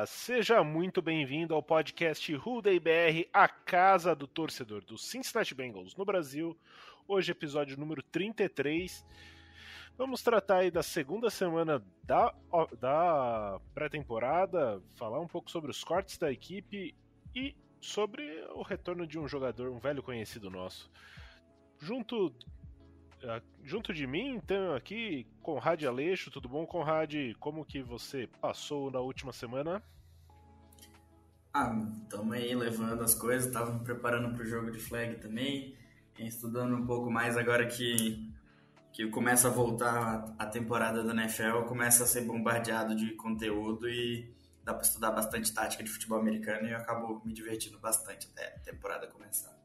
Olá, seja muito bem-vindo ao podcast Day BR, a casa do torcedor dos Cincinnati Bengals no Brasil. Hoje, episódio número 33. Vamos tratar aí da segunda semana da, da pré-temporada, falar um pouco sobre os cortes da equipe e sobre o retorno de um jogador, um velho conhecido nosso. Junto junto de mim, então, aqui, Conrad Aleixo, tudo bom, Conrad? Como que você passou na última semana? Ah, estamos aí levando as coisas, estava me preparando para o jogo de flag também, estudando um pouco mais agora que, que começa a voltar a temporada da NFL, começa a ser bombardeado de conteúdo e dá para estudar bastante tática de futebol americano e eu acabo me divertindo bastante até a temporada começar.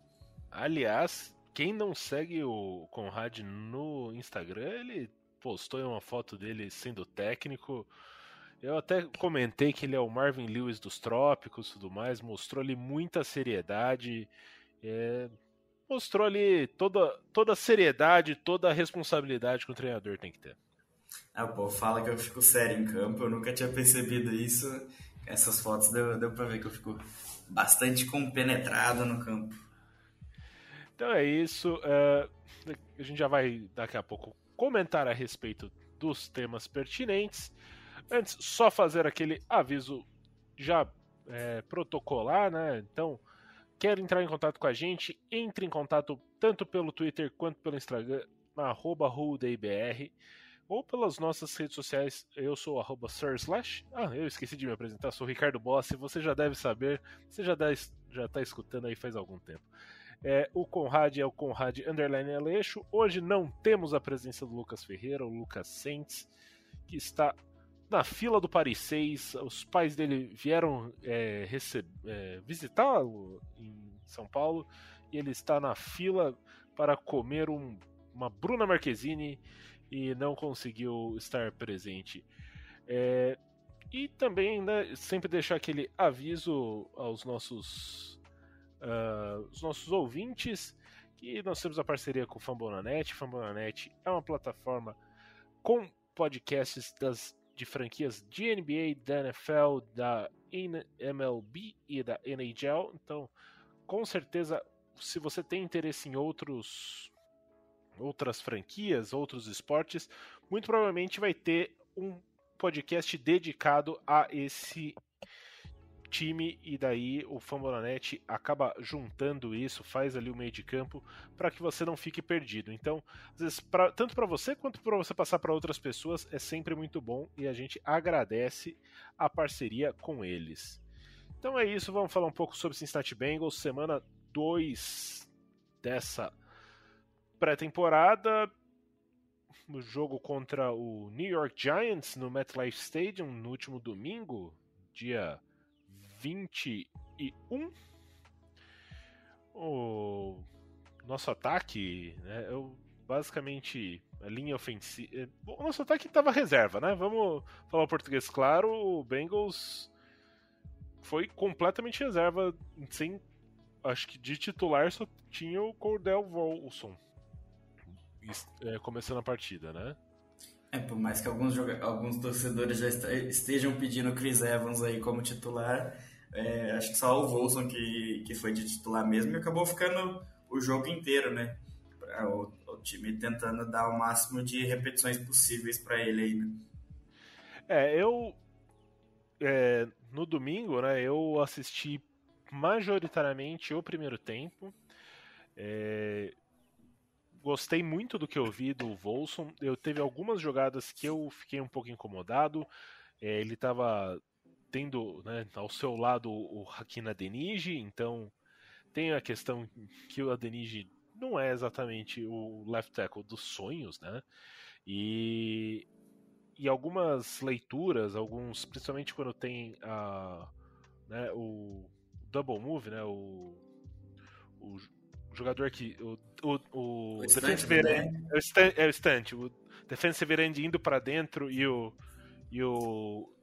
Aliás, quem não segue o Conrad no Instagram, ele postou uma foto dele sendo técnico. Eu até comentei que ele é o Marvin Lewis dos trópicos e tudo mais, mostrou ali muita seriedade, é, mostrou ali toda, toda a seriedade, toda a responsabilidade que o treinador tem que ter. Ah, pô, fala que eu fico sério em campo, eu nunca tinha percebido isso. Essas fotos deu, deu pra ver que eu fico bastante compenetrado no campo. Então é isso. Uh, a gente já vai daqui a pouco comentar a respeito dos temas pertinentes. Antes, só fazer aquele aviso já é, protocolar, né? Então, quer entrar em contato com a gente? Entre em contato tanto pelo Twitter quanto pelo Instagram, na arroba ou pelas nossas redes sociais. Eu sou arroba Slash. Ah, eu esqueci de me apresentar, sou Ricardo Bossi. Você já deve saber, você já está escutando aí faz algum tempo. É, o Conrad é o Conrad Underline Aleixo. Hoje não temos a presença do Lucas Ferreira, o Lucas Sentes, que está na fila do Paris 6. Os pais dele vieram é, é, visitá-lo em São Paulo e ele está na fila para comer um, uma Bruna Marquezine e não conseguiu estar presente. É, e também né, sempre deixar aquele aviso aos nossos, uh, os nossos ouvintes que nós temos a parceria com o Fambonanet. Fambonanet é uma plataforma com podcasts das de franquias de NBA, da NFL, da MLB e da NHL. Então, com certeza, se você tem interesse em outros outras franquias, outros esportes, muito provavelmente vai ter um podcast dedicado a esse time e daí o Fambonanet acaba juntando isso, faz ali o meio de campo para que você não fique perdido. Então, às vezes, pra, tanto para você quanto para você passar para outras pessoas é sempre muito bom e a gente agradece a parceria com eles. Então é isso, vamos falar um pouco sobre Cincinnati Bengals, semana 2 dessa pré-temporada. O jogo contra o New York Giants no MetLife Stadium no último domingo, dia 21. O nosso ataque, né, eu basicamente a linha ofensiva. Eh, o nosso ataque estava reserva, né? Vamos falar o português claro. O Bengals foi completamente reserva, sem. Acho que de titular só tinha o Cordell Volson é, começando a partida, né? É, por mais que alguns, alguns torcedores já estejam pedindo o Chris Evans aí como titular, é, acho que só o Volson que, que foi de titular mesmo e acabou ficando o jogo inteiro, né? O, o time tentando dar o máximo de repetições possíveis para ele aí, né? É, eu é, no domingo, né, eu assisti majoritariamente o primeiro tempo. É, gostei muito do que eu vi do Volson. Eu teve algumas jogadas que eu fiquei um pouco incomodado. É, ele estava tendo né, ao seu lado o Hakina Deniji, então tem a questão que o Adeniji não é exatamente o left tackle dos sonhos, né? E, e algumas leituras, alguns, principalmente quando tem a, né, o double move, né? O, o jogador que o, o, o, O defensive estante, end, é o stan- é o estante, o defensive end indo para dentro e o e o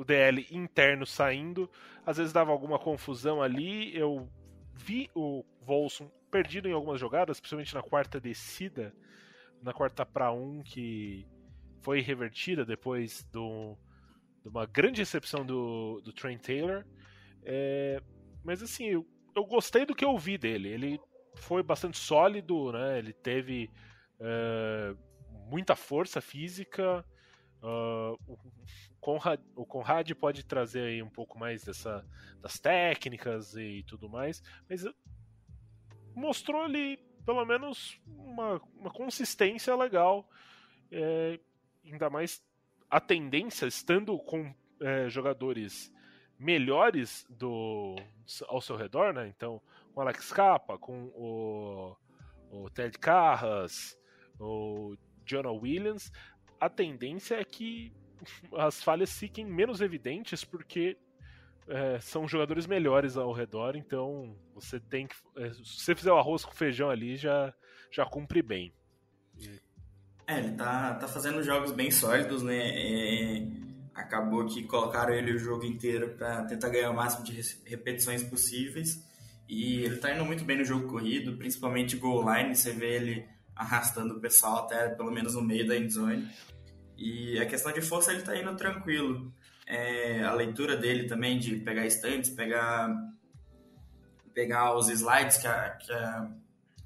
o DL interno saindo, às vezes dava alguma confusão ali. Eu vi o Volson perdido em algumas jogadas, principalmente na quarta descida, na quarta para um que foi revertida depois do, de uma grande recepção do, do Trent Taylor. É, mas assim, eu, eu gostei do que eu vi dele. Ele foi bastante sólido, né? Ele teve é, muita força física. Uh, o, Conrad, o Conrad pode trazer aí um pouco mais dessa, das técnicas e tudo mais, mas mostrou ali pelo menos uma, uma consistência legal. É, ainda mais a tendência, estando com é, jogadores melhores do, ao seu redor, né? Então, com Alex Capa, com o, o Ted Carras, o Jonah Williams, a tendência é que as falhas fiquem menos evidentes porque é, são jogadores melhores ao redor, então você tem que. É, se você fizer o arroz com feijão ali, já, já cumpre bem. É, ele tá, tá fazendo jogos bem sólidos, né? É, acabou que colocaram ele o jogo inteiro para tentar ganhar o máximo de repetições possíveis. E ele tá indo muito bem no jogo corrido, principalmente goal line, você vê ele arrastando o pessoal até pelo menos no meio da endzone. E a questão de força ele tá indo tranquilo. É, a leitura dele também de pegar estantes, pegar pegar os slides que, a, que, a,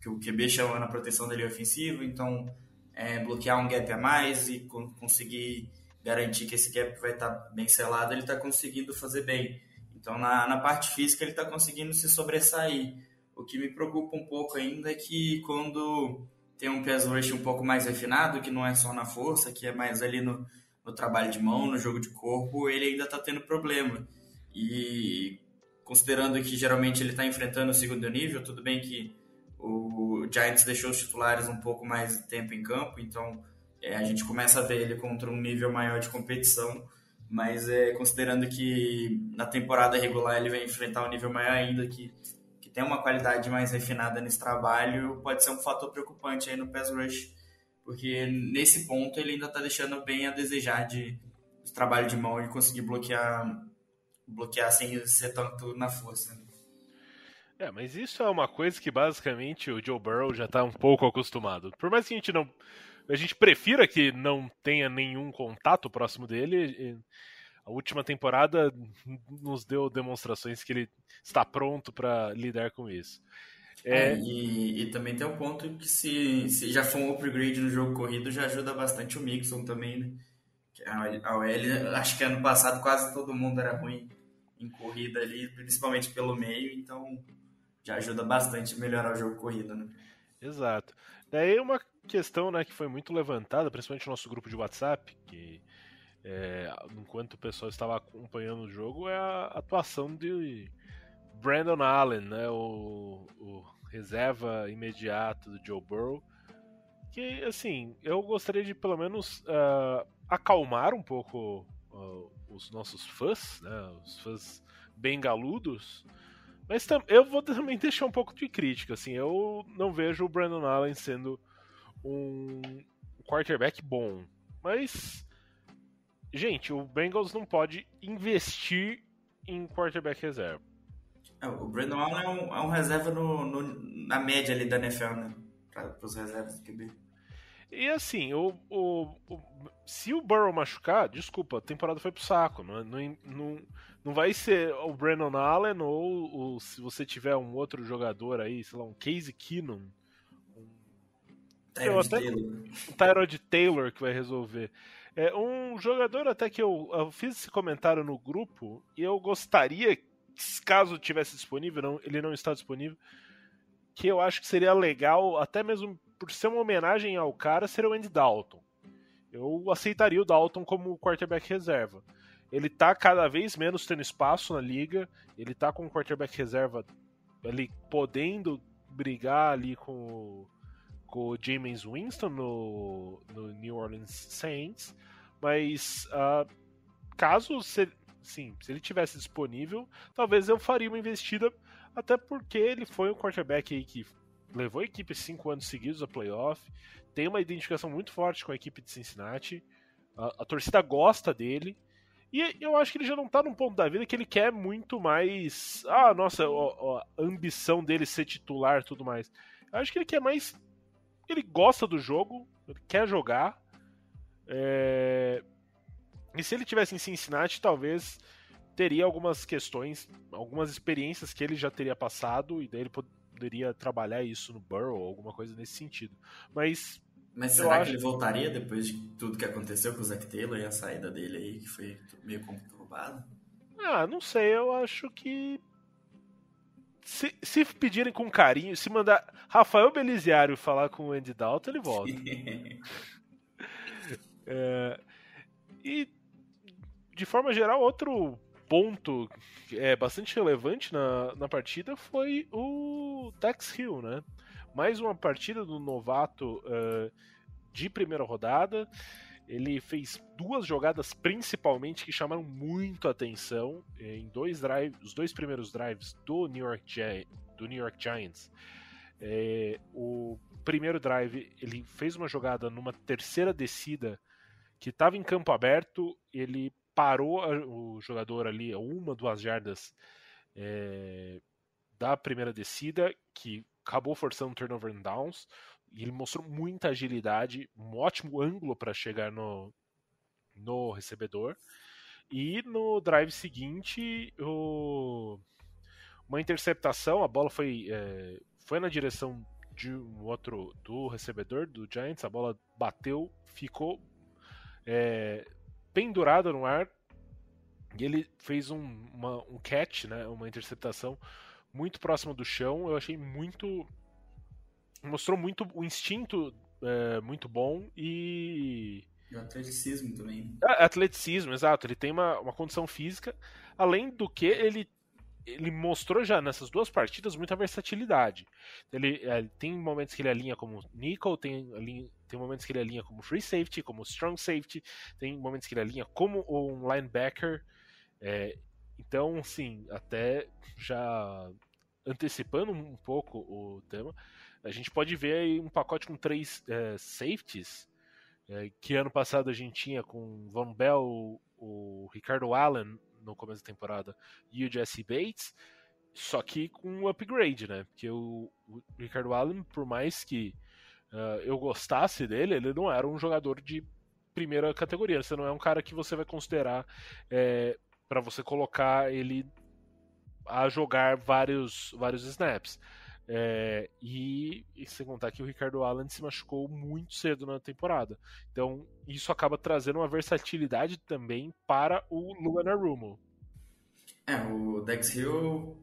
que o QB chama na proteção dele ofensivo, então é, bloquear um gap a mais e con conseguir garantir que esse gap vai estar tá bem selado, ele está conseguindo fazer bem. Então na, na parte física ele está conseguindo se sobressair. O que me preocupa um pouco ainda é que quando tem um pass rush um pouco mais refinado, que não é só na força, que é mais ali no, no trabalho de mão, no jogo de corpo, ele ainda está tendo problema. E considerando que geralmente ele está enfrentando o segundo nível, tudo bem que o Giants deixou os titulares um pouco mais de tempo em campo, então é, a gente começa a ver ele contra um nível maior de competição, mas é, considerando que na temporada regular ele vai enfrentar um nível maior ainda, que, que tem uma qualidade mais refinada nesse trabalho, pode ser um fator preocupante aí no pass rush, porque nesse ponto ele ainda está deixando bem a desejar de, de trabalho de mão e conseguir bloquear bloquear sem ser tanto na força. É, mas isso é uma coisa que basicamente o Joe Burrow já está um pouco acostumado. Por mais que a gente não. A gente prefira que não tenha nenhum contato próximo dele. A última temporada nos deu demonstrações que ele está pronto para lidar com isso. É... É, e, e, também tem um ponto que se, se já for um upgrade no jogo corrido, já ajuda bastante o Mixon também, né? A OL, acho que ano passado quase todo mundo era ruim em corrida ali, principalmente pelo meio, então já ajuda bastante a melhorar o jogo corrido, né? Exato. Daí uma questão né, que foi muito levantada, principalmente no nosso grupo de WhatsApp, que é, enquanto o pessoal estava acompanhando o jogo, é a atuação de Brandon Allen, né, o, o reserva imediato do Joe Burrow, que assim, eu gostaria de pelo menos uh, acalmar um pouco uh, os nossos fãs, né, os fãs bem galudos, mas eu vou também deixar um pouco de crítica, assim, eu não vejo o Brandon Allen sendo um quarterback bom, mas gente, o Bengals não pode investir em quarterback reserva. É, o Brandon Allen é um, é um reserva no, no, na média ali da NFL, né, para os reservas do QB. E assim, o, o, o, se o Burrow machucar, desculpa, a temporada foi pro saco. Não, não, não, não vai ser o Brandon Allen ou, ou, se você tiver um outro jogador aí, sei lá, um Casey Keenum. Um Tyrod Taylor. Um Tyrod Taylor que vai resolver. É, um jogador até que eu, eu, fiz esse comentário no grupo e eu gostaria, caso tivesse disponível, não, ele não está disponível, que eu acho que seria legal, até mesmo por ser uma homenagem ao cara, seria o Andy Dalton. Eu aceitaria o Dalton como quarterback reserva. Ele tá cada vez menos tendo espaço na liga, ele tá com o quarterback reserva ali podendo brigar ali com, com o James Winston no, no New Orleans Saints, mas uh, caso se, sim, se ele tivesse disponível, talvez eu faria uma investida, até porque ele foi um quarterback que levou a equipe cinco anos seguidos a playoff, tem uma identificação muito forte com a equipe de Cincinnati, a, a torcida gosta dele, e eu acho que ele já não tá num ponto da vida que ele quer muito mais. Ah, nossa, a, a ambição dele ser titular tudo mais. Eu acho que ele quer mais. Ele gosta do jogo, ele quer jogar. É... E se ele tivesse em Cincinnati, talvez teria algumas questões, algumas experiências que ele já teria passado, e daí ele poderia trabalhar isso no Burrow, alguma coisa nesse sentido. Mas mas será acho... que ele voltaria depois de tudo que aconteceu com o Zac Taylor e a saída dele aí, que foi meio conturbada? Ah, não sei, eu acho que. Se, se pedirem com carinho, se mandar Rafael Beliziário falar com o Andy Dalton, ele volta. é, e, de forma geral, outro ponto é bastante relevante na, na partida foi o Tex Hill, né? mais uma partida do novato uh, de primeira rodada. Ele fez duas jogadas principalmente que chamaram muito atenção eh, em dois drives, os dois primeiros drives do New York, Gi do New York Giants. É, o primeiro drive ele fez uma jogada numa terceira descida que estava em campo aberto, ele parou o jogador ali a uma, duas jardas é, da primeira descida, que acabou forçando turnover and downs. E ele mostrou muita agilidade, um ótimo ângulo para chegar no, no recebedor. E no drive seguinte, o... uma interceptação, a bola foi, é, foi na direção de um outro do recebedor do Giants, a bola bateu, ficou é, pendurada no ar e ele fez um, uma, um catch, né, uma interceptação muito próxima do chão. Eu achei muito. Mostrou muito o instinto é, muito bom e. E o atleticismo também. É, atleticismo, exato. Ele tem uma, uma condição física. Além do que, ele, ele mostrou já nessas duas partidas muita versatilidade. Ele, é, ele tem momentos que ele alinha como nickel, tem, tem momentos que ele alinha como free safety, como strong safety, tem momentos que ele alinha como um linebacker. É, então, sim, até já antecipando um pouco o tema, a gente pode ver um pacote com três é, safeties, é, que ano passado a gente tinha com Von Bell, o Ricardo Allen no começo da temporada e o Jesse Bates, só que com um upgrade, né? Porque o, o Ricardo Allen, por mais que uh, eu gostasse dele, ele não era um jogador de primeira categoria. Você não é um cara que você vai considerar é, para você colocar ele a jogar vários, vários snaps. É, e, e, sem contar que o Ricardo Allen se machucou muito cedo na temporada. Então, isso acaba trazendo uma versatilidade também para o Luana Rumo. É, o Dex Hill,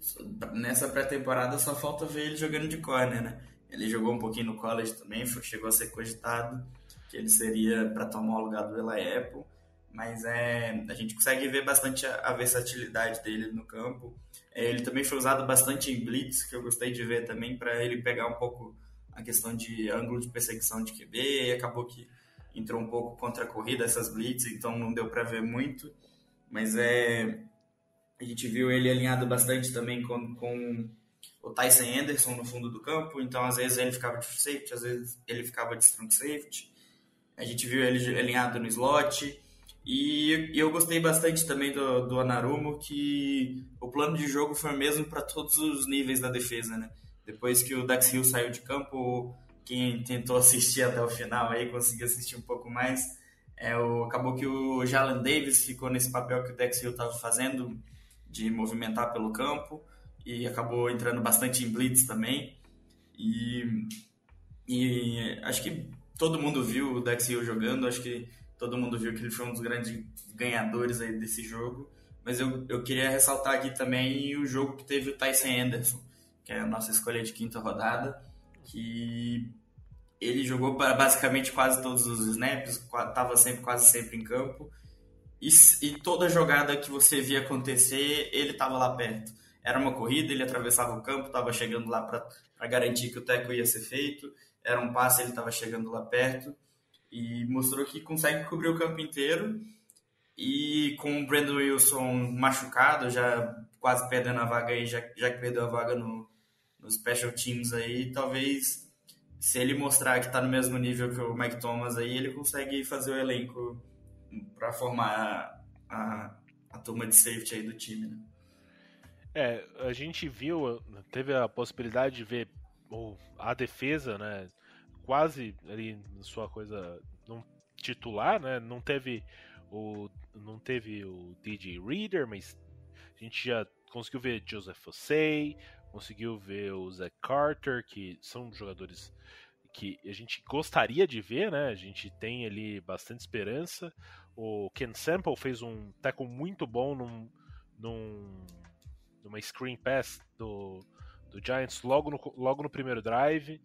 nessa pré-temporada, só falta ver ele jogando de corner, né? Ele jogou um pouquinho no college também, chegou a ser cogitado que ele seria para tomar o lugar do Eli Apple mas é, a gente consegue ver bastante a, a versatilidade dele no campo. É, ele também foi usado bastante em blitz, que eu gostei de ver também, para ele pegar um pouco a questão de ângulo de perseguição de QB, e acabou que entrou um pouco contra a corrida essas blitz, então não deu para ver muito, mas é a gente viu ele alinhado bastante também com, com o Tyson Anderson no fundo do campo, então às vezes ele ficava de safety, às vezes ele ficava de strong safety. A gente viu ele alinhado no slot, e, eu gostei bastante também do, do Anarumo, que o plano de jogo foi o mesmo para todos os níveis da defesa, né? Depois que o Dax Hill saiu de campo, quem tentou assistir até o final aí conseguiu assistir um pouco mais. É, o, acabou que o Jalen Davis ficou nesse papel que o Dax Hill estava fazendo, de movimentar pelo campo, e acabou entrando bastante em blitz também. E, e acho que todo mundo viu o Dax Hill jogando, acho que todo mundo viu que ele foi um dos grandes ganhadores aí desse jogo. Mas eu, eu queria ressaltar aqui também o jogo que teve o Tyson Anderson, que é a nossa escolha de quinta rodada, que ele jogou para basicamente quase todos os snaps, estava sempre quase sempre em campo. E, e, toda jogada que você via acontecer, ele estava lá perto. Era uma corrida, ele atravessava o campo, estava chegando lá para garantir que o teco ia ser feito. Era um passe, ele estava chegando lá perto. E mostrou que consegue cobrir o campo inteiro. E com o Brandon Wilson machucado, já quase perdendo a vaga aí, já, já que perdeu a vaga no, no Special Teams aí, talvez se ele mostrar que está no mesmo nível que o Mike Thomas aí, ele consegue fazer o elenco para formar a, a turma de safety aí do time, né? É, a gente viu, teve a possibilidade de ver a defesa, né, quase ali sua coisa não titular, né, não teve o não teve o DJ Reader, mas a gente já conseguiu ver Joseph Fossey, conseguiu ver o Zach Carter, que são jogadores que a gente gostaria de ver, né? A gente tem ali bastante esperança. O Ken Sample fez um tackle muito bom num, num, numa screen pass do, do Giants logo no, logo no primeiro drive.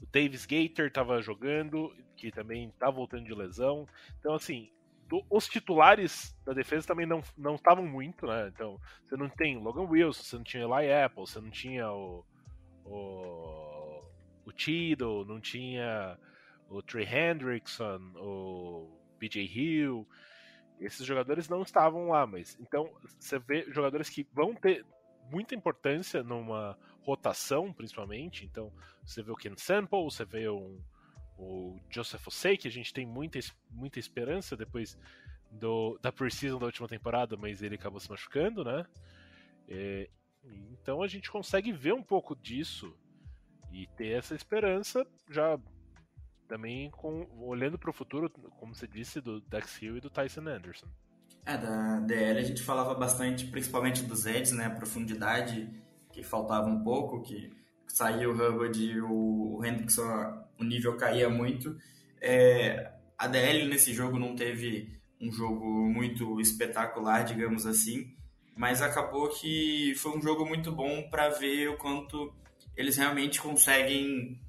O Davis Gator estava jogando, que também está voltando de lesão. Então, assim, do, os titulares da defesa também não não estavam muito, né? Então, você não tem Logan Wilson, você não tinha Eli Apple, você não tinha o, o, o Tido, não tinha o Trey Hendrickson, o BJ Hill. Esses jogadores não estavam lá, mas então você vê jogadores que vão ter muita importância numa rotação, principalmente. Então você vê o Ken Sample, você vê um, o Joseph Osei, que a gente tem muita, muita esperança depois do, da precisão da última temporada, mas ele acabou se machucando, né? É, então a gente consegue ver um pouco disso e ter essa esperança já também com, olhando para o futuro, como você disse, do Dex Hill e do Tyson Anderson. É, da DL a gente falava bastante, principalmente dos Eds, né? A profundidade que faltava um pouco, que saiu o Hubbard e o Hendrickson, o nível caía muito. É, a DL nesse jogo não teve um jogo muito espetacular, digamos assim, mas acabou que foi um jogo muito bom para ver o quanto eles realmente conseguem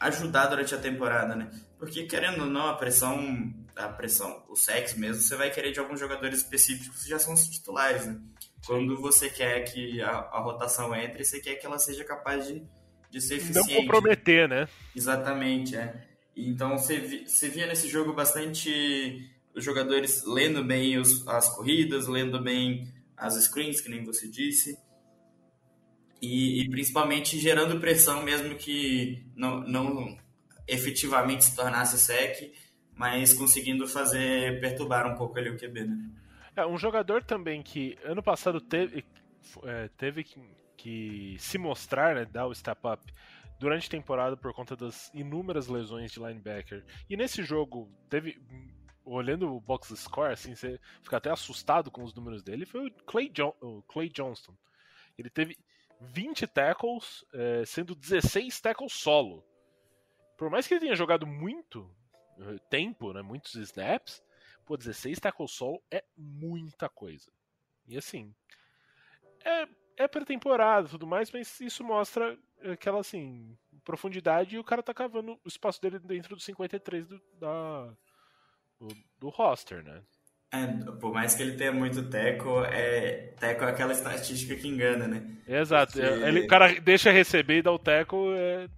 ajudar durante a temporada, né? Porque querendo ou não, a pressão, a pressão, o sexo mesmo, você vai querer de alguns jogadores específicos que já são os titulares, né? Quando você quer que a, a, rotação entre, você quer que ela seja capaz de, de ser eficiente. Não comprometer, né? Exatamente, é. Então você, você via nesse jogo bastante os jogadores lendo bem os, as corridas, lendo bem as screens, que nem você disse e, e, principalmente gerando pressão mesmo que não, não efetivamente se tornasse sec, mas conseguindo fazer perturbar um pouco ali o QB, né? É, um jogador também que ano passado teve, é, teve que, que, se mostrar, né, dar o step up durante a temporada por conta das inúmeras lesões de linebacker. E nesse jogo teve olhando o box score, assim, você fica até assustado com os números dele, foi o Clay, John, o Clay Johnston. Ele teve 20 tackles, é, sendo 16 tackles solo. Por mais que ele tenha jogado muito eh, tempo, né, muitos snaps, pô, 16 tackles solo é muita coisa. E assim, é, é pré-temporada e tudo mais, mas isso mostra aquela assim, profundidade e o cara tá cavando o espaço dele dentro do 53 do, da, do, do roster, né? É, por mais que ele tenha muito teco, é, teco é aquela estatística que engana, né? Exato. Porque... Ele, o cara deixa receber e dá o teco, é,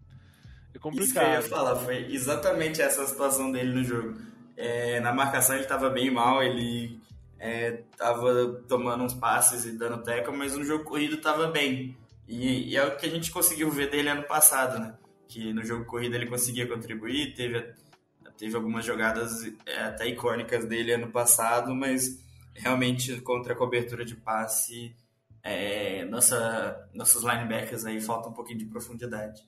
é complicado. Isso que eu ia falar, foi exatamente essa situação dele no jogo. É, na marcação ele estava bem mal, ele estava é, tomando uns passes e dando teco, mas no jogo corrido estava bem. E, e, é o que a gente conseguiu ver dele ano passado, né? Que no jogo corrido ele conseguia contribuir, teve teve algumas jogadas é, até icônicas dele ano passado, mas realmente contra a cobertura de passe, é, nossa, nossos linebackers aí falta um pouquinho de profundidade.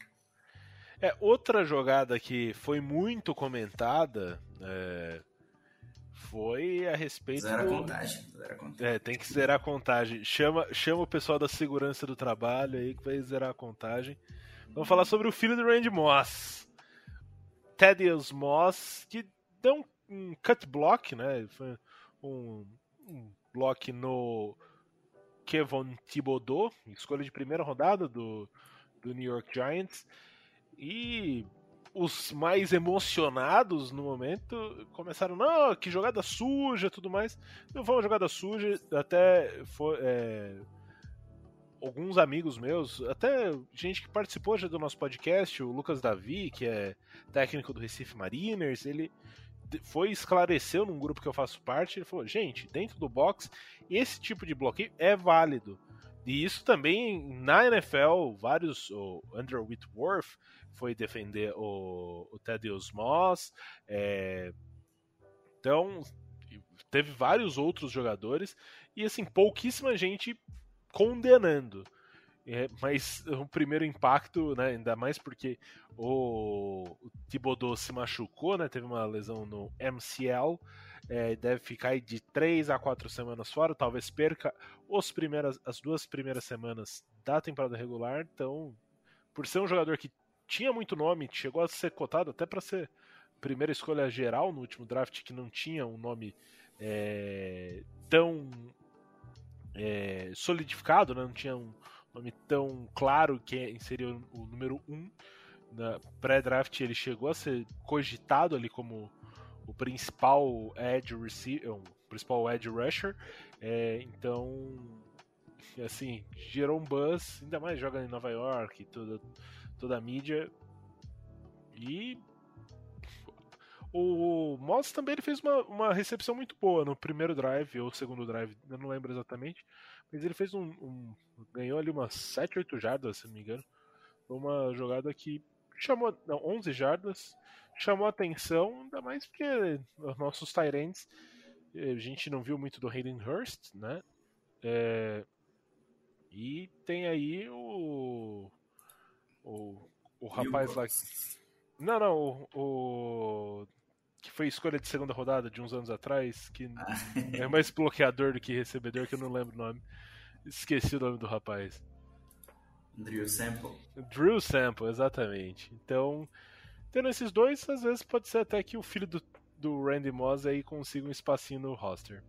É, outra jogada que foi muito comentada é, foi a respeito. Zero do... contagem. Zero contagem. É, tem que zerar a contagem. Chama, chama o pessoal da segurança do trabalho aí que vai zerar a contagem. Vamos falar sobre o filho do Randy Moss. Thaddeus Moss, que não um cut block, né? Foi um, um block no Kevin Thibodeau, escolha de primeira rodada do, do New York Giants. E os mais emocionados no momento começaram, não, que jogada suja tudo mais. Não foi uma jogada suja, até foi. É, alguns amigos meus, até gente que participou já do nosso podcast, o Lucas Davi, que é técnico do Recife Mariners, ele foi esclareceu num grupo que eu faço parte, ele falou, gente, dentro do box, esse tipo de bloqueio é válido. E isso também na NFL, vários, o Andrew Whitworth foi defender o, o Thaddeus Moss, é, então teve vários outros jogadores e assim pouquíssima gente condenando. É, mas o primeiro impacto, né, ainda mais porque o, o Thibodeau se machucou, né, teve uma lesão no MCL, é, deve ficar de 3 a 4 semanas fora, talvez perca os primeiras, as duas primeiras semanas da temporada regular. Então, por ser um jogador que tinha muito nome, chegou a ser cotado até para ser primeira escolha geral no último draft, que não tinha um nome é, tão é, solidificado, né? não tinha um nome tão claro que seria o número 1. Um. Na pré-draft ele chegou a ser cogitado ali como o principal edge receiver, o principal edge rusher. É, então, assim, gerou um buzz, ainda mais joga em Nova York, toda, toda a mídia. E o Moss também ele fez uma, uma recepção muito boa no primeiro drive ou segundo drive, eu não lembro exatamente. Mas ele fez um. um ganhou ali umas 7, 8 jardas, se não me engano. Uma jogada que chamou. Não, 11 jardas. Chamou atenção, ainda mais porque os nossos Tyrants. Eh, a gente não viu muito do Hayden Hurst, né? É, e tem aí o. O, o rapaz lá. Não, não, o, o que foi escolha de segunda rodada de uns anos atrás, que ah. é mais bloqueador do que recebedor, que eu não lembro o nome. Esqueci o nome do rapaz. Drew Sample. Drew Sample, exatamente. Então, tendo esses dois, às vezes pode ser até que o filho do, do Randy Moss aí consiga um espacinho no roster.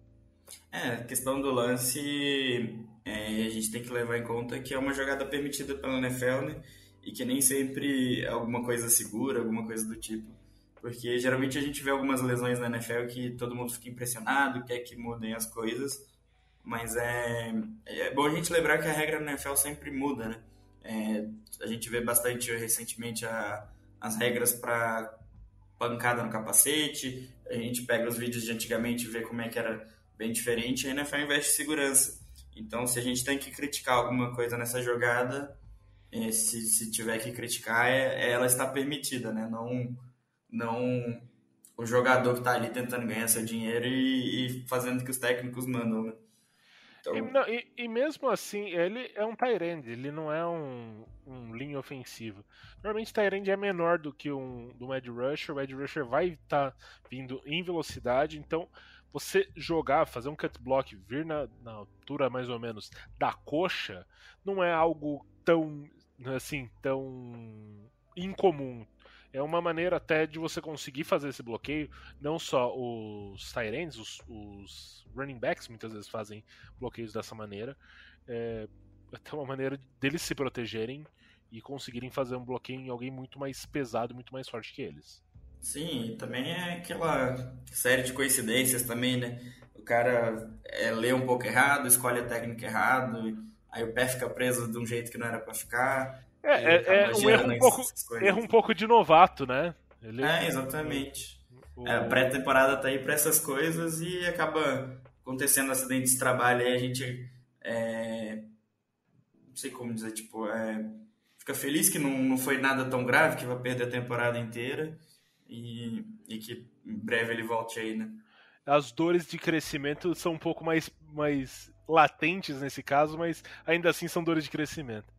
É, a questão do lance, é, a gente tem que levar em conta que é uma jogada permitida pela NFL, né? E que nem sempre é alguma coisa segura, alguma coisa do tipo. Porque geralmente a gente vê algumas lesões na NFL que todo mundo fica impressionado, quer que mudem as coisas, mas é, é bom a gente lembrar que a regra na NFL sempre muda, né? É, a gente vê bastante recentemente a, as regras para pancada no capacete, a gente pega os vídeos de antigamente e vê como é que era bem diferente, a NFL investe em segurança. Então, se a gente tem que criticar alguma coisa nessa jogada, se, se tiver que criticar, é, ela está permitida, né? Não não o jogador que está ali tentando ganhar seu dinheiro e, e fazendo que os técnicos mandam. Né? Então... E, não, e, e, mesmo assim, ele é um Tyrande, ele não é um, um linha ofensivo. Normalmente Tyrande é menor do que um do Ed Rusher, o Ed Rusher vai estar tá vindo em velocidade, então você jogar, fazer um cut block, vir na, na altura mais ou menos da coxa, não é algo tão assim, tão incomum é uma maneira até de você conseguir fazer esse bloqueio. Não só os Tyrants, os, os running backs muitas vezes fazem bloqueios dessa maneira. É até uma maneira deles se protegerem e conseguirem fazer um bloqueio em alguém muito mais pesado, muito mais forte que eles. Sim, também é aquela série de coincidências também, né? O cara é, lê um pouco errado, escolhe a técnica errado, aí o pé fica preso de um jeito que não era para ficar. É, é, é um erro um, pouco, erro um pouco de novato, né? Ele... É, exatamente. O... É, a pré-temporada tá aí para essas coisas e acaba acontecendo acidentes de trabalho aí a gente é... não sei como dizer, tipo, é... fica feliz que não, não foi nada tão grave, que vai perder a temporada inteira e, e que em breve ele volte aí, né? As dores de crescimento são um pouco mais, mais latentes nesse caso, mas ainda assim são dores de crescimento.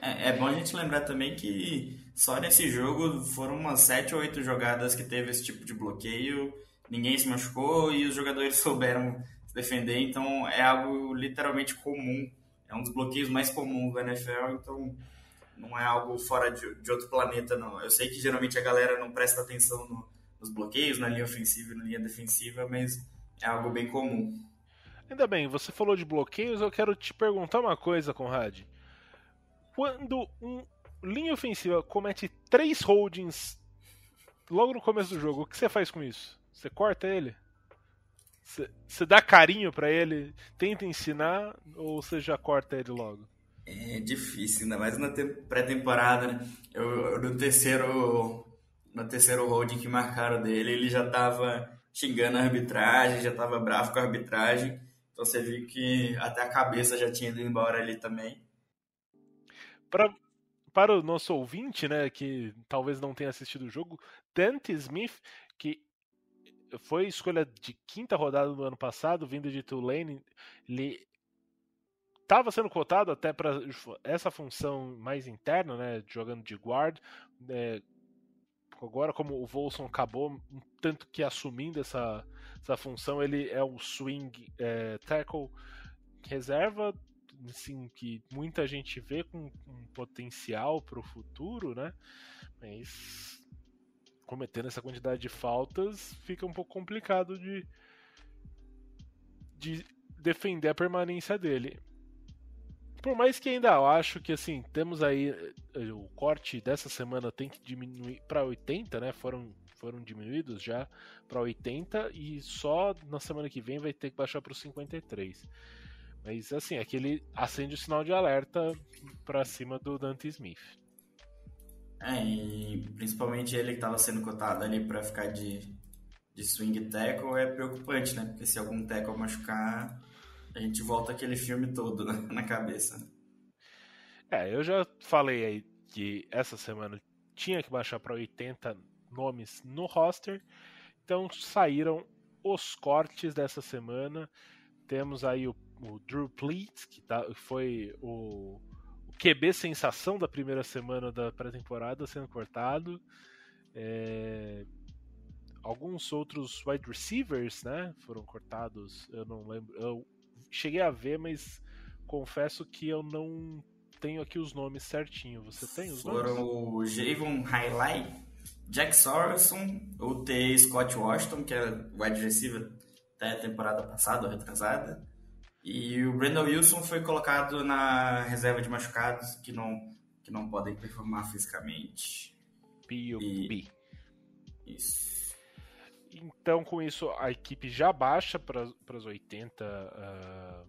É, é, bom a gente lembrar também que só nesse jogo foram umas 7 ou 8 jogadas que teve esse tipo de bloqueio, ninguém se machucou e os jogadores souberam se defender, então é algo literalmente comum. É um dos bloqueios mais comuns do NFL, então não é algo fora de, de outro planeta, não. Eu sei que geralmente a galera não presta atenção no, nos bloqueios, na linha ofensiva e na linha defensiva, mas é algo bem comum. Ainda bem, você falou de bloqueios, eu quero te perguntar uma coisa, Conrad. Quando um linha ofensiva comete três holdings logo no começo do jogo, o que você faz com isso? Você corta ele? Você, dá carinho para ele, tenta ensinar ou você já corta ele logo? É difícil, ainda mais na pré-temporada, né? Eu, eu, no terceiro no terceiro holding que marcaram dele, ele já tava xingando a arbitragem, já tava bravo com a arbitragem. Então você viu que até a cabeça já tinha ido embora ali também. Pra, para o nosso ouvinte, né, que talvez não tenha assistido o jogo, Dante Smith, que foi escolha de quinta rodada do ano passado, vindo de Tulane, ele estava sendo cotado até para essa função mais interna, né, jogando de guard. É, agora, como o Volson acabou tanto que assumindo essa, essa função, ele é o swing é, tackle reserva, assim, que muita gente vê com um potencial para o futuro, né? Mas cometendo essa quantidade de faltas, fica um pouco complicado de, de defender a permanência dele. Por mais que ainda eu acho que assim, temos aí eh, o corte dessa semana tem que diminuir para 80, né? Foram foram diminuídos já para 80 e só na semana que vem vai ter que baixar para os 53. Mas assim, aquele acende o sinal de alerta para cima do Dante Smith. É, e principalmente ele que estava sendo cotado ali para ficar de, de swing tackle é preocupante, né? Porque se algum tackle machucar, a gente volta aquele filme todo né? na cabeça. É, eu já falei aí que essa semana tinha que baixar para 80 nomes no roster, então saíram os cortes dessa semana. Temos aí o, o Drew Pleat, que tá, foi o QB sensação da primeira semana da pré-temporada sendo cortado. É... Alguns outros wide receivers, né, foram cortados. Eu não lembro. Eu cheguei a ver, mas confesso que eu não tenho aqui os nomes certinho. Você tem os foram nomes? Foram o Javon Highlight, Jack Sorensen, o T. Scott Washington, que é wide receiver até a temporada passada, retrasada. E o Brandon Wilson foi colocado na reserva de machucados que não, que não podem performar fisicamente. PUB. Isso. Então, com isso, a equipe já baixa para as 80 uh,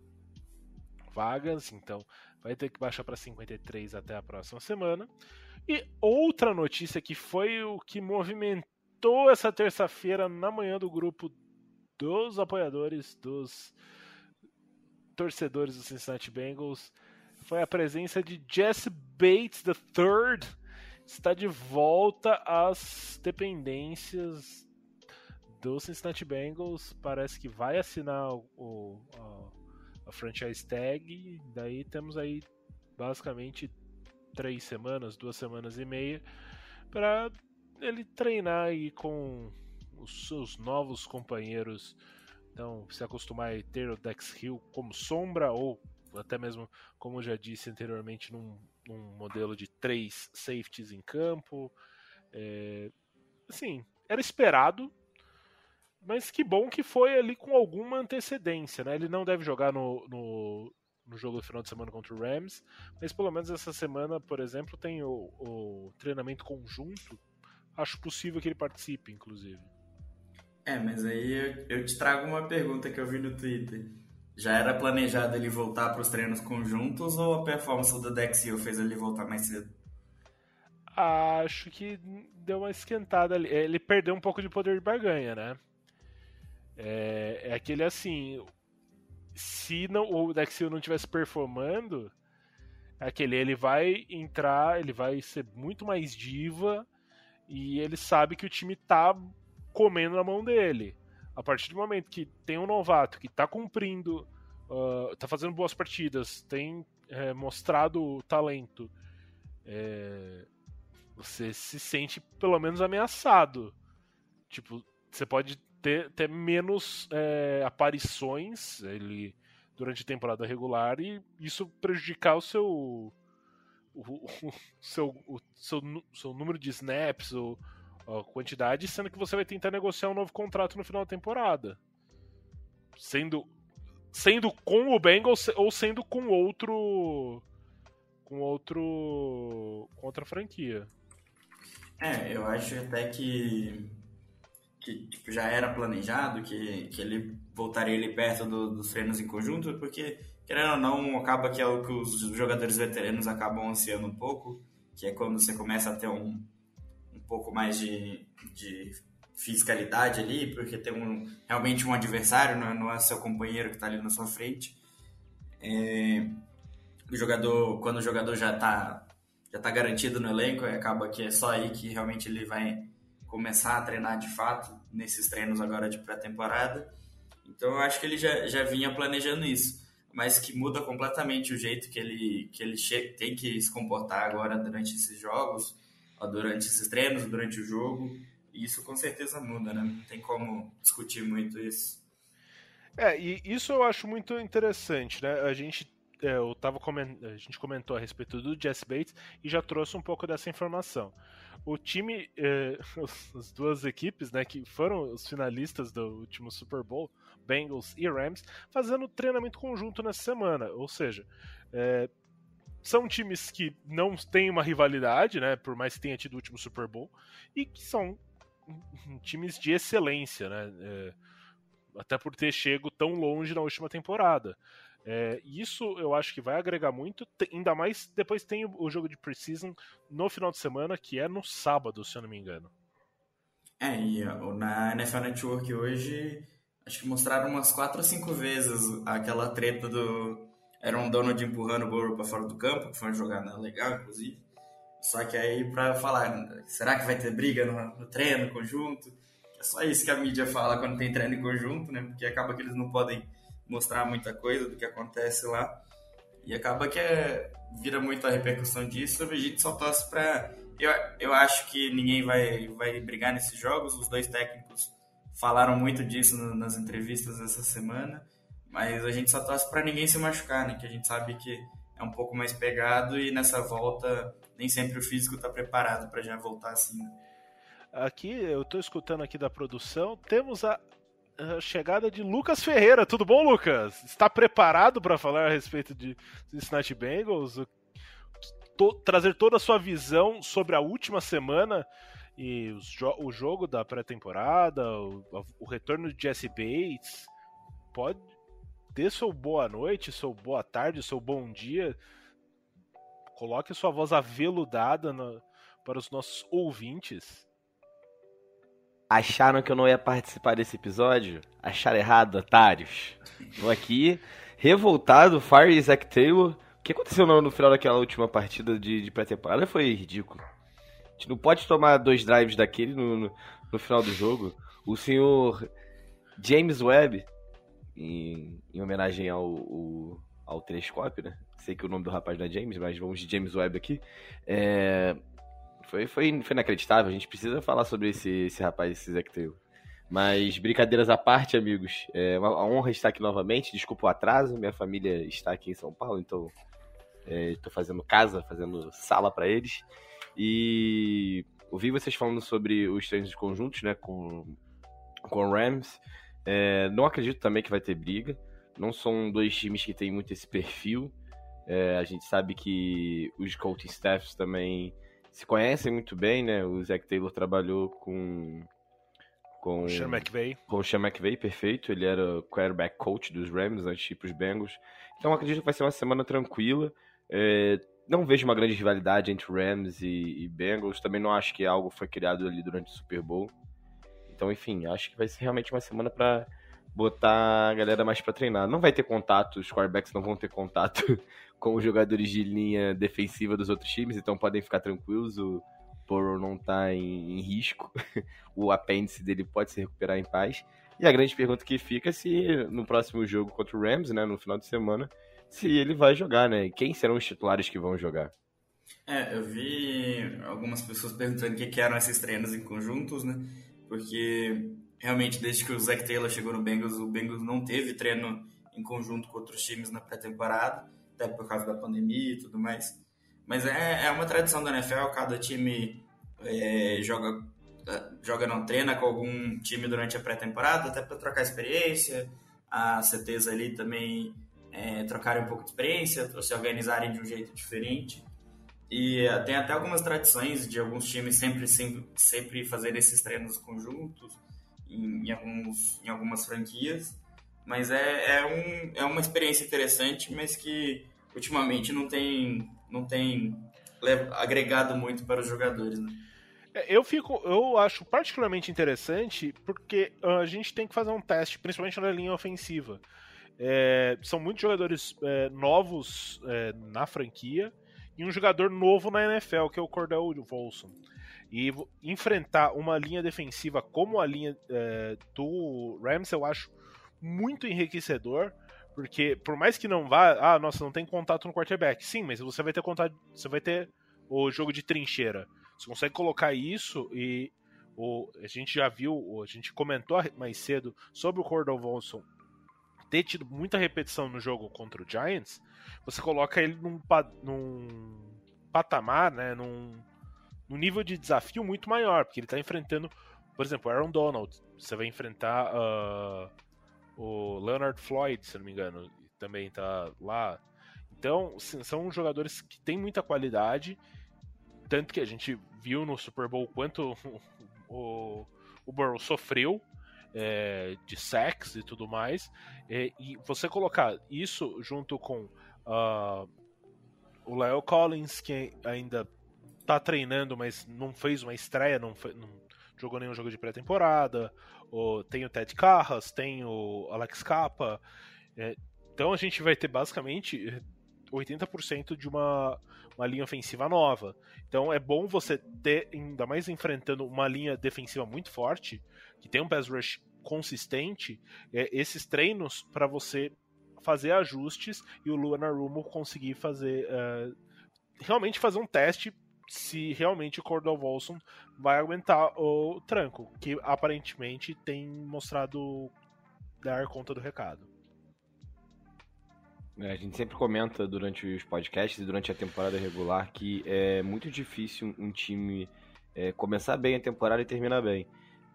vagas. Então, vai ter que baixar para 53 até a próxima semana. E outra notícia que foi o que movimentou essa terça-feira na manhã do grupo dos apoiadores dos torcedores do Cincinnati Bengals foi a presença de Jesse Bates III. Está de volta às dependências do Cincinnati Bengals. Parece que vai assinar o, a, a franchise tag. Daí temos aí basicamente três semanas, duas semanas e meia para ele treinar aí com os seus novos companheiros então, se acostumar a ter o Dex Hill como sombra, ou até mesmo, como eu já disse anteriormente, num, num modelo de três safeties em campo. É, assim, era esperado, mas que bom que foi ali com alguma antecedência. Né? Ele não deve jogar no, no, no jogo do final de semana contra o Rams, mas pelo menos essa semana, por exemplo, tem o, o treinamento conjunto. Acho possível que ele participe, inclusive. É, mas aí eu, eu te trago uma pergunta que eu vi no Twitter. Já era planejado ele voltar para os treinos conjuntos ou a performance do Dex Hill fez ele voltar mais cedo? Acho que deu uma esquentada ali. Ele perdeu um pouco de poder de barganha, né? É, é aquele assim. Se não, o Dex Hill não estivesse performando, é aquele ele vai entrar, ele vai ser muito mais diva e ele sabe que o time tá comendo na mão dele. A partir do momento que tem um novato que está cumprindo, uh, tá fazendo boas partidas, tem é, mostrado talento, é, você se sente pelo menos ameaçado. Tipo, você pode ter, ter menos é, aparições ele, durante a temporada regular e isso prejudicar o seu. O, o, seu, o seu, seu número de snaps, ou a quantidade, sendo que você vai tentar negociar um novo contrato no final da temporada. Sendo, sendo com o Bengals ou sendo com outro. com outro. com outra franquia. É, eu acho até que, que tipo, já era planejado que, que ele voltaria ali perto do- dos treinos em conjunto, porque, querendo ou não, acaba que é o que os jogadores veteranos acabam ansiando um pouco, que é quando você começa a ter um, um pouco mais de, de fiscalidade ali, porque tem um, realmente um adversário, não é, não é seu companheiro que está ali na sua frente. É, o jogador, quando o jogador já está já tá garantido no elenco, acaba que é só aí que realmente ele vai começar a treinar de fato nesses treinos agora de pré-temporada. Então eu acho que ele já, já vinha planejando isso, mas que muda completamente o jeito que ele, que ele tem que se comportar agora durante esses jogos, durante esses treinos, durante o jogo. E isso com certeza muda, né? Não tem como discutir muito isso. É, e isso eu acho muito interessante, né? A gente, é, eu tava comen- a gente comentou a respeito do Jesse Bates e já trouxe um pouco dessa informação. O time, os- as duas equipes, né, que foram os finalistas do último Super Bowl, Bengals e Rams, fazendo treinamento conjunto nessa semana. Ou seja, é, são times que não têm uma rivalidade, né, por mais que tenha tido o último Super Bowl, e que são times de excelência, né? é, até por ter chego tão longe na última temporada. É, isso eu acho que vai agregar muito, ainda mais depois tem o, jogo de preseason no final de semana, que é no sábado, se eu não me engano. É, e na NFL Network hoje, acho que mostraram umas quatro ou cinco vezes aquela treta do. Era um Donald empurrando o Burrow pra fora do campo, que foi uma jogada legal, inclusive. Só que aí, pra falar, será que vai ter briga no, no treino conjunto? É só isso que a mídia fala quando tem treino em conjunto, né? Porque acaba que eles não podem mostrar muita coisa do que acontece lá. E acaba que é, vira muito a repercussão disso. A gente só torce pra. Eu, eu acho que ninguém vai, vai brigar nesses jogos. Os dois técnicos falaram muito disso no- nas entrevistas essa semana. Mas a gente só torce pra ninguém se machucar, né? Que a gente sabe que é um pouco mais pegado e nessa volta nem sempre o físico tá preparado pra já voltar assim. né? Aqui, eu tô escutando aqui da produção, temos a, a chegada de Lucas Ferreira. Tudo bom, Lucas? Está preparado para falar a respeito de Cincinnati Bengals? Trazer toda a sua visão sobre a última semana e jo- o jogo da pré-temporada, o, o retorno de Jesse Bates. Pode dê seu boa noite, seu boa tarde, seu bom dia. Coloque sua voz aveludada na- para os nossos ouvintes. Acharam que eu não ia participar desse episódio? Acharam errado, otários. Tô aqui, revoltado, Fire Zack Taylor. O que aconteceu no final daquela última partida de, de pré-temporada foi ridículo. A gente não pode tomar dois drives daquele no, no, no final do jogo. O senhor James Webb, em, em homenagem ao, ao, ao telescópio, né? Sei que o nome do rapaz não é James, mas vamos de James Webb aqui. É, foi, foi, foi inacreditável. A gente precisa falar sobre esse, esse rapaz, esse Zack Taylor. Mas brincadeiras à parte, amigos. É uma honra estar aqui novamente. Desculpa o atraso. Minha família está aqui em São Paulo, então estou fazendo casa, fazendo sala para eles. E ouvi vocês falando sobre os treinos conjuntos, né, com, com o Rams. É, não acredito também que vai ter briga. Não são dois times que têm muito esse perfil. É, a gente sabe que os coaching staffs também se conhecem muito bem, né? O Zac Taylor trabalhou com com O Sean McVay. com o Sean McVay, perfeito. Ele era o quarterback coach dos Rams antes de ir pros Bengals. Então acredito que vai ser uma semana tranquila. É, não vejo uma grande rivalidade entre Rams e, e Bengals. Também não acho que algo foi criado ali durante o Super Bowl. Então, enfim, acho que vai ser realmente uma semana para botar a galera mais para treinar. Não vai ter contato, os quarterbacks não vão ter contato com os jogadores de linha defensiva dos outros times, então podem ficar tranquilos. O Burrow não tá em, em risco. o apêndice dele pode se recuperar em paz. E a grande pergunta que fica é se no próximo jogo contra o Rams, né, no final de semana, se ele vai jogar, né? Quem serão os titulares que vão jogar? É, eu vi algumas pessoas perguntando o que, que eram esses treinos em conjuntos, né? Porque realmente, desde que o Zac Taylor chegou no Bengals, o Bengals não teve treino em conjunto com outros times na pré-temporada, até por causa da pandemia e tudo mais. Mas é, é uma tradição da NFL, cada time é, joga joga não treina com algum time durante a pré-temporada, até para trocar experiência. As CTs ali também é, trocarem um pouco de experiência, ou se organizarem de um jeito diferente. E uh, tem até algumas tradições de alguns times sempre, sempre, sempre fazer esses treinos conjuntos em, em, alguns, em algumas franquias. Mas é, é, um, é uma experiência interessante, mas que ultimamente não tem, não tem agregado muito para os jogadores. Né? É, eu fico, eu acho particularmente interessante porque ah, a gente tem que fazer um teste, principalmente na linha ofensiva. É, são muitos jogadores é, novos é, na franquia e um jogador novo na NFL, que é o Cordell Volson. E enfrentar uma linha defensiva como a linha é, do Rams, eu acho muito enriquecedor, porque por mais que não vá, ah, nossa, não tem contato no quarterback. Sim, mas você vai ter contato, você vai ter o jogo de trincheira. Você consegue colocar isso e o, a gente já viu, a gente comentou mais cedo sobre o Cordell Volson ter tido muita repetição no jogo contra o Giants, você coloca ele num, num patamar, né, num, num, nível de desafio muito maior, porque ele está enfrentando, por exemplo, Aaron Donald, você vai enfrentar uh, o Leonard Floyd, se não me engano, também está lá. Então, são jogadores que têm muita qualidade, tanto que a gente viu no Super Bowl quanto o, o Burrow sofreu é, de sacks e tudo mais. É, e você colocar isso junto com uh, o Leo Collins, que ainda tá treinando, mas não fez uma estreia, não, foi, não jogou nenhum jogo de pré-temporada. Tem o Ted Carras, tem o Alex Capa. É, então a gente vai ter basicamente 80% de uma, uma linha ofensiva nova. Então é bom você ter, ainda mais enfrentando uma linha defensiva muito forte, que tem um pass rush consistente, é, esses treinos para você fazer ajustes e o Luana Rumo conseguir fazer. Uh, realmente fazer um teste se realmente o Cordell Volson vai aguentar o tranco, que aparentemente tem mostrado dar conta do recado. É, a gente sempre comenta durante os podcasts e durante a temporada regular que é muito difícil um time é, começar bem a temporada e terminar bem.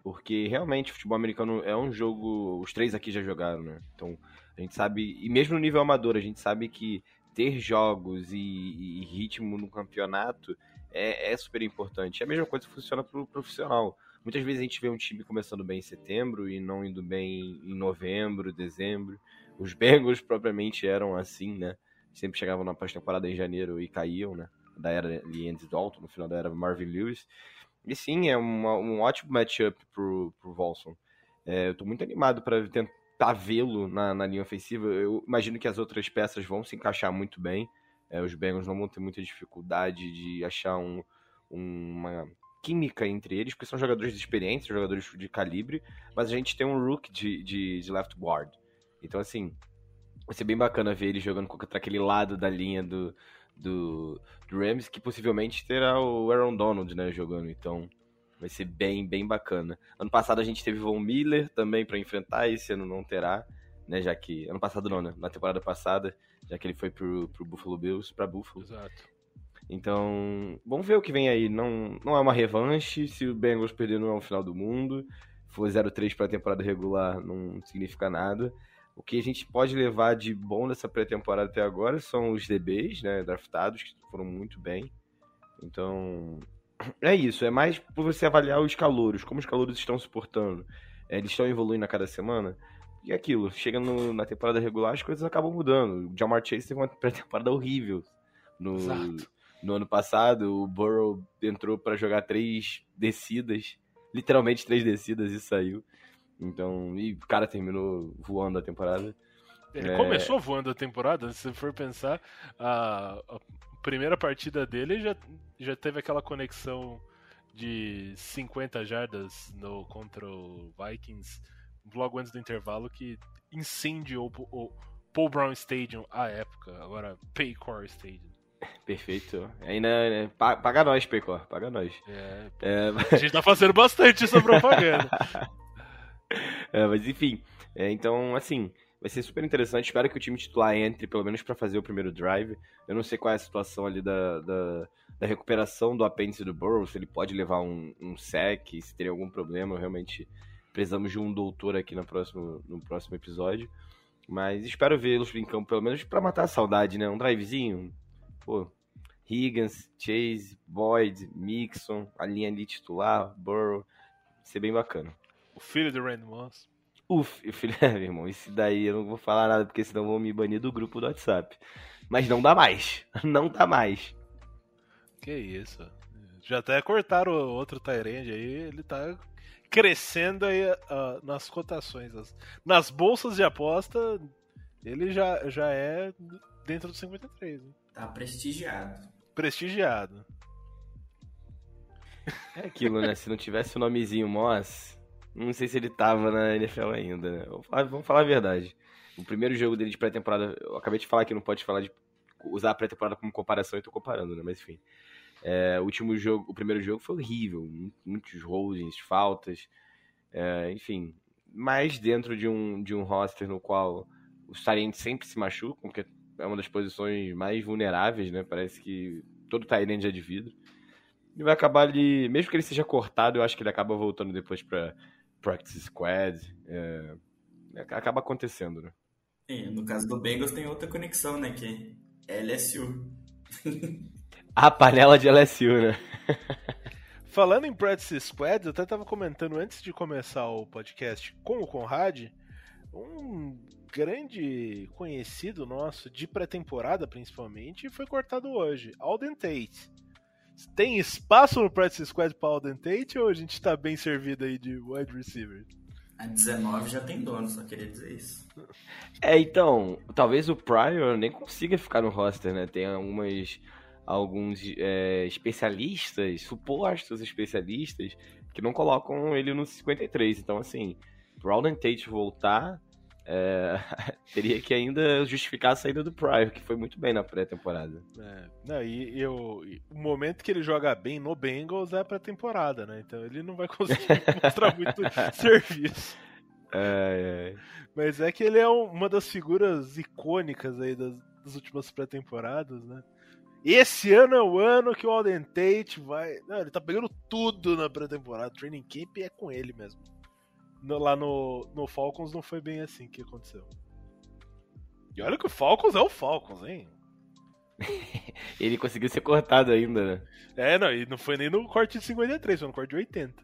Porque realmente o futebol americano é um jogo. Os três aqui já jogaram, né? Então a gente sabe. E mesmo no nível amador, a gente sabe que ter jogos e, e ritmo no campeonato é, é, super importante. É a mesma coisa que funciona para o profissional. Muitas vezes a gente vê um time começando bem em setembro e não indo bem em novembro, dezembro. Os Bengals propriamente eram assim, né? Sempre chegavam na pós-temporada em janeiro e caíam, né? Da era Lee Dalton, no final da era Marvin Lewis. E sim, é uma, um ótimo matchup pro, pro Volson. É, eu tô muito animado para tentar vê-lo na, na linha ofensiva. Eu imagino que as outras peças vão se encaixar muito bem. É, os Bengals não vão ter muita dificuldade de achar um, uma química entre eles, porque são jogadores experientes, jogadores de calibre, mas a gente tem um rook de, de, de left guard. Então, assim, vai ser bem bacana ver ele jogando contra aquele lado da linha do, do, do Rams, que possivelmente terá o Aaron Donald, né, jogando. Então, vai ser bem, bem bacana. Ano passado a gente teve Von Miller também para enfrentar, esse ano não terá, né, já que ano passado não, né, na temporada passada, já que ele foi pro, pro Buffalo Bills, para Buffalo. Exato. Então, vamos ver o que vem aí. Não, não é uma revanche, se o Bengals perder não é o final do mundo. Se for 0-3 para a temporada regular, não significa nada. O que a gente pode levar de bom dessa pré-temporada até agora são os DBs, né, draftados, que foram muito bem. Então, é isso. É mais por você avaliar os calouros, como os calouros estão se portando. É, eles estão evoluindo a cada semana. E aquilo, chega no, na temporada regular, as coisas acabam mudando. O Jamar Chase teve uma pré-temporada horrível no, no ano passado. O Burrow entrou para jogar três descidas, literalmente três descidas e saiu. Então, e o cara terminou voando a temporada. Ele é... começou voando a temporada, se for pensar, a, a, primeira partida dele já, já teve aquela conexão de 50 jardas no, contra o Vikings logo antes do intervalo que incendiou o, Paul Brown Stadium à época, agora Paycor Stadium. Perfeito. Ainda né, paga nós, Paycor, paga nós. É, é... A gente tá fazendo bastante essa propaganda. é, mas enfim, é, então, assim, Vai ser super interessante. Espero que o time titular entre, pelo menos para fazer o primeiro drive. Eu não sei qual é a situação ali da, da, da recuperação do apêndice do Burrow, se ele pode levar um, um sec, se teria algum problema. Realmente precisamos de um doutor aqui no próximo, no próximo episódio. Mas espero vê-los em campo, pelo menos para matar a saudade, né? Um drivezinho. Pô, Higgins, Chase, Boyd, Mixon, a linha ali titular, Burrow. Ser bem bacana. O filho do Randy Moss. Uf, eu falei, meu irmão, esse daí eu não vou falar nada, porque senão vão me banir do grupo do WhatsApp. Mas não dá mais. Não dá mais. Que isso. Já até cortaram o outro Tyrande aí, ele tá crescendo aí uh, nas cotações. Nas, nas bolsas de aposta, ele já, já é dentro do 53. Né? Tá prestigiado. Prestigiado. É aquilo, né? Se não tivesse o nomezinho Moss, não sei se ele tava na NFL ainda, né? Vamos falar a verdade. O primeiro jogo dele de pré-temporada, eu acabei de falar que não pode falar de usar a pré-temporada como comparação e tô comparando, né? Mas enfim. É, o último jogo, o primeiro jogo foi horrível, muitos holdings, faltas, é, enfim. Mas dentro de um, de um roster no qual os Tyrants sempre se machucam, porque é uma das posições mais vulneráveis, né? Parece que todo Tyrant é de vidro. Ele vai acabar ali, mesmo que ele seja cortado, eu acho que ele acaba voltando depois para practice squad. É, acaba acontecendo, né? Sim, no caso do Bengals tem outra conexão, né? Que é LSU. A panela de LSU, né? Falando em Practice Squad, eu até tava comentando antes de começar o podcast com o Conrad, um grande conhecido nosso de pré-temporada principalmente foi cortado hoje, Alden Tate. Tem espaço no Practice Squad para Alden Tate ou a gente tá bem servido aí de wide receiver? A 19 já tem dono, só queria dizer isso. É, então, talvez o Pryor nem consiga ficar no roster, né? Tem algumas alguns é, especialistas, supostos especialistas, que não colocam ele no 53. Então, assim, pro Alden Tate voltar, é, teria que ainda justificar a saída do Pryor, que foi muito bem na pré-temporada. É, não, e, eu, o momento que ele joga bem no Bengals é a pré-temporada, né? Então ele não vai conseguir mostrar muito serviço. É, Mas é que ele é uma das figuras icônicas aí das, das últimas pré-temporadas, né? Esse ano é o ano que o Alden Tate vai. Não, ele tá pegando tudo na pré-temporada. Training Camp é com ele mesmo. No, lá no, no Falcons não foi bem assim que aconteceu. E olha que o Falcons é o Falcons, hein? ele conseguiu ser cortado ainda, né? É, não, e não foi nem no corte de 53, foi no corte de 80.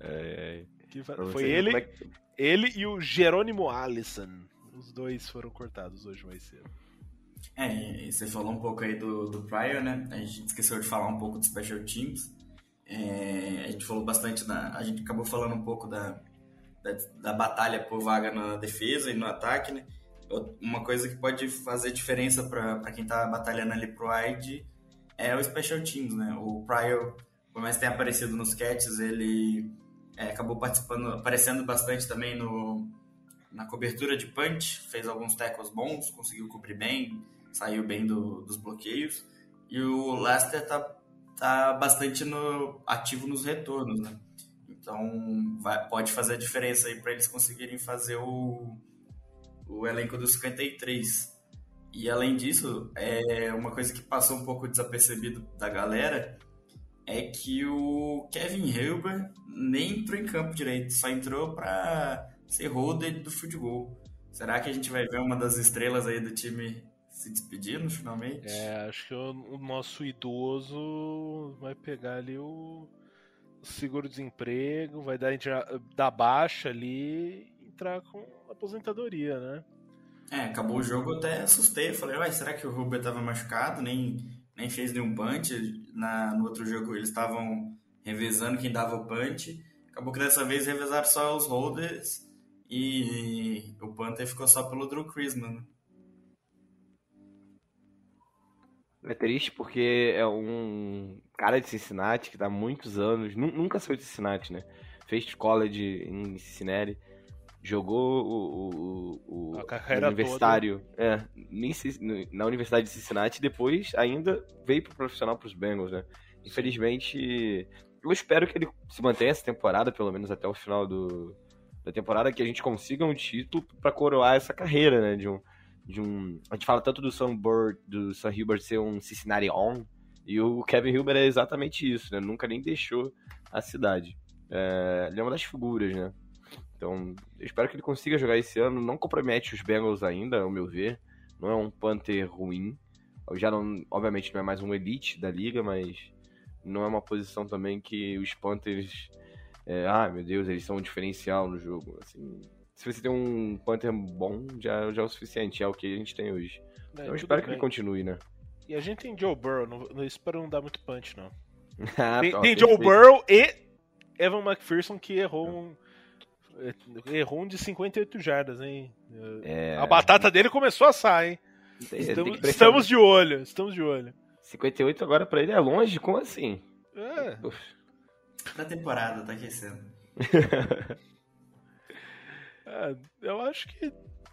É, que foi ele, é que... ele e o Jerônimo Allison. Os dois foram cortados hoje mais cedo. É, você falou um pouco aí do, do Pryor, né? A gente esqueceu de falar um pouco do Special Teams. É, a gente falou bastante, da, a gente acabou falando um pouco da, da, da, batalha por vaga na defesa e no ataque, né? Uma coisa que pode fazer diferença para quem tá batalhando ali pro wide é o Special Teams, né? O Pryor, por mais que tenha aparecido nos catches, ele é, acabou participando, aparecendo bastante também no, na cobertura de punch, fez alguns tackles bons, conseguiu cobrir bem, saiu bem do, dos bloqueios. E o Leicester tá, tá bastante no, ativo nos retornos, né? Então vai, pode fazer a diferença aí para eles conseguirem fazer o, o elenco dos 53. E além disso, é uma coisa que passou um pouco desapercebido da galera é que o Kevin Hilbert nem entrou em campo direito, só entrou para ser holder do futebol. Será que a gente vai ver uma das estrelas aí do time se despedindo finalmente? É, acho que o, o nosso idoso vai pegar ali o, o seguro-desemprego, vai dar, dar baixa ali e entrar com aposentadoria, né? É, acabou o jogo, eu até assustei. Falei, uai, será que o Rubio tava machucado? Nem, nem fez nenhum punch. Na, no outro jogo eles estavam revezando quem dava o punch. Acabou que dessa vez revezaram só os holders e o Panther ficou só pelo Drew Chrisman. Né? É triste porque é um cara de Cincinnati que tá há muitos anos, nunca saiu de Cincinnati, né? Fez college em Cincinnati, jogou o, o, o, o universitário é, na Universidade de Cincinnati e depois ainda veio pro profissional pros Bengals, né? Infelizmente, eu espero que ele se mantenha essa temporada, pelo menos até o final do, da temporada que a gente consiga um título para coroar essa carreira, né? De um, de um, a gente fala tanto do Sam Bird, do Sam Hilbert ser um Cincinnati on, e o Kevin Hilbert é exatamente isso, né? Nunca nem deixou a cidade. É, ele é uma das figuras, né? Então, eu espero que ele consiga jogar esse ano. Não compromete os Bengals ainda, ao meu ver. Não é um Panther ruim. Já não, obviamente não é mais um elite da liga, mas não é uma posição também que os Panthers. É, ah, meu Deus, eles são um diferencial no jogo. Assim, se você tem um Panther bom, já, já é o suficiente, é o que a gente tem hoje. É, então espero que bem. ele continue, né? E a gente tem Joe Burrow, não, não espero não dar muito punch, não. Ah, Tem, tá, tem Joe. Burrow e Evan McPherson que errou um. Errou um de 58 jardas, hein? É, A batata dele começou a assar, hein? Estamos, que estamos de olho, estamos de olho. 58 agora pra ele é longe? Como assim? É, Uf. Pré-temporada, tá aquecendo. é, eu acho que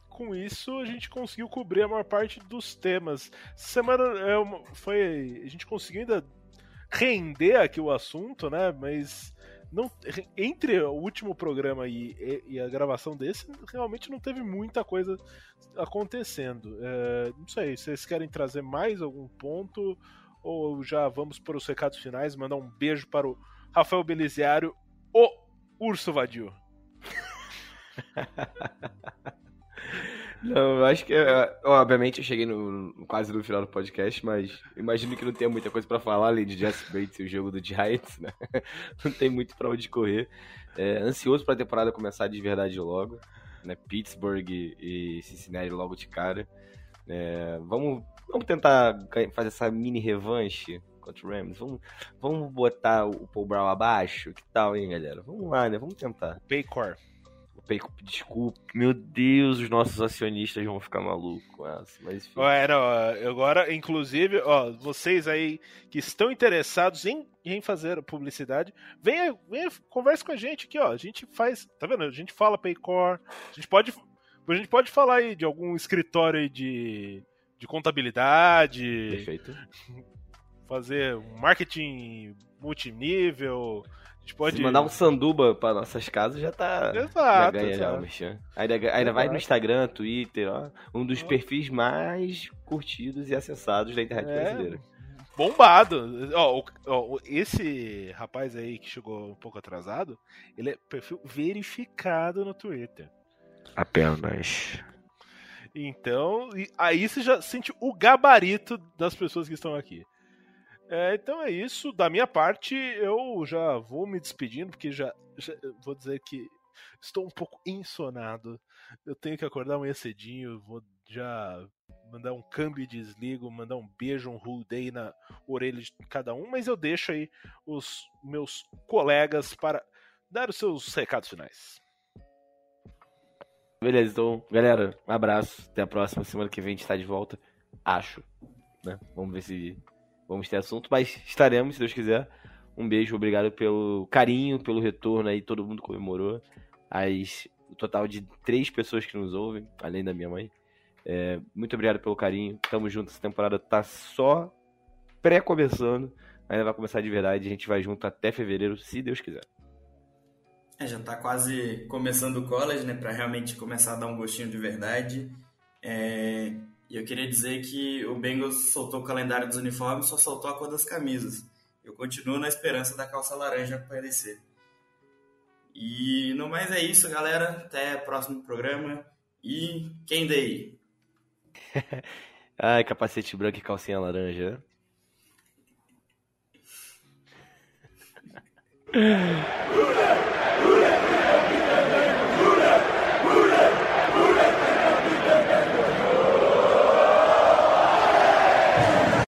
com isso a gente conseguiu cobrir a maior parte dos temas. Semana é uma- foi. A gente conseguiu ainda render aqui o assunto, né? Mas não, entre o último programa e, e- e a gravação desse, realmente não teve muita coisa acontecendo. É, não sei, vocês querem trazer mais algum ponto? Ou já vamos para os recados finais? Mandar um beijo para o Rafael Beliziário, o Urso Vadio. Não, eu acho que. é, Obviamente eu cheguei no, quase no final do podcast, mas imagino que não tenha muita coisa pra falar além de Jesse Bates e o jogo do Giants, né? Não tem muito pra onde correr. É, ansioso pra temporada começar de verdade logo. Né? Pittsburgh e Cincinnati logo de cara. É, vamos, vamos tentar fazer essa mini revanche contra o Rams. Vamos, vamos botar o Paul Brown abaixo? Que tal, hein, galera? Vamos lá, né? Vamos tentar. Paycor. Pe- Desculpa, meu Deus, os nossos acionistas vão ficar malucos com essa, mas enfim. Era, ó, agora, inclusive, ó, vocês aí que estão interessados em, em fazer publicidade, venha, venha, converse com a gente aqui, ó. A gente faz, tá vendo? A gente fala Paycor, a gente pode, a gente pode falar aí de algum escritório aí de, de contabilidade, Perfeito. Fazer um marketing multinível. A gente pode Se mandar um sanduba pra nossas casas, já tá. já Exato, ganha já o exato. merchan. Ainda, ainda vai no Exato. Instagram, Twitter, ó. Um dos perfis mais curtidos e acessados da internet É, brasileira. Bombado. Ó, ó, esse rapaz aí que chegou um pouco atrasado, ele é perfil verificado no Twitter. Apenas. Então, aí você já sente o gabarito das pessoas que estão aqui. É, então é isso. Da minha parte, eu já vou me despedindo, porque já, já vou dizer que estou um pouco insonado. Eu tenho que acordar amanhã cedinho, vou já mandar um câmbio e desligo, mandar um beijo, um whole day na orelha de cada um, mas eu deixo aí os meus colegas para dar os seus recados finais. Beleza, então, galera, um abraço. Até a próxima. Semana que vem a gente tá de volta. Acho. Né? Vamos ver se vamos ter assunto, mas estaremos, se Deus quiser. Um beijo, obrigado pelo carinho, pelo retorno aí, todo mundo comemorou. As, o total de três pessoas que nos ouvem, além da minha mãe. É, muito obrigado pelo carinho. Tamo junto, essa temporada tá só pré-começando. Ainda vai começar de verdade. A gente vai junto até fevereiro, se Deus quiser. É, já tá quase começando o college, né? Pra realmente começar a dar um gostinho de verdade. É, E eu queria dizer que o Bengals soltou o calendário dos uniformes, só soltou a cor das camisas. Eu continuo na esperança da calça laranja aparecer. E no mais é isso, galera. Até o próximo programa. E quem daí? Ai, capacete branco e calcinha laranja?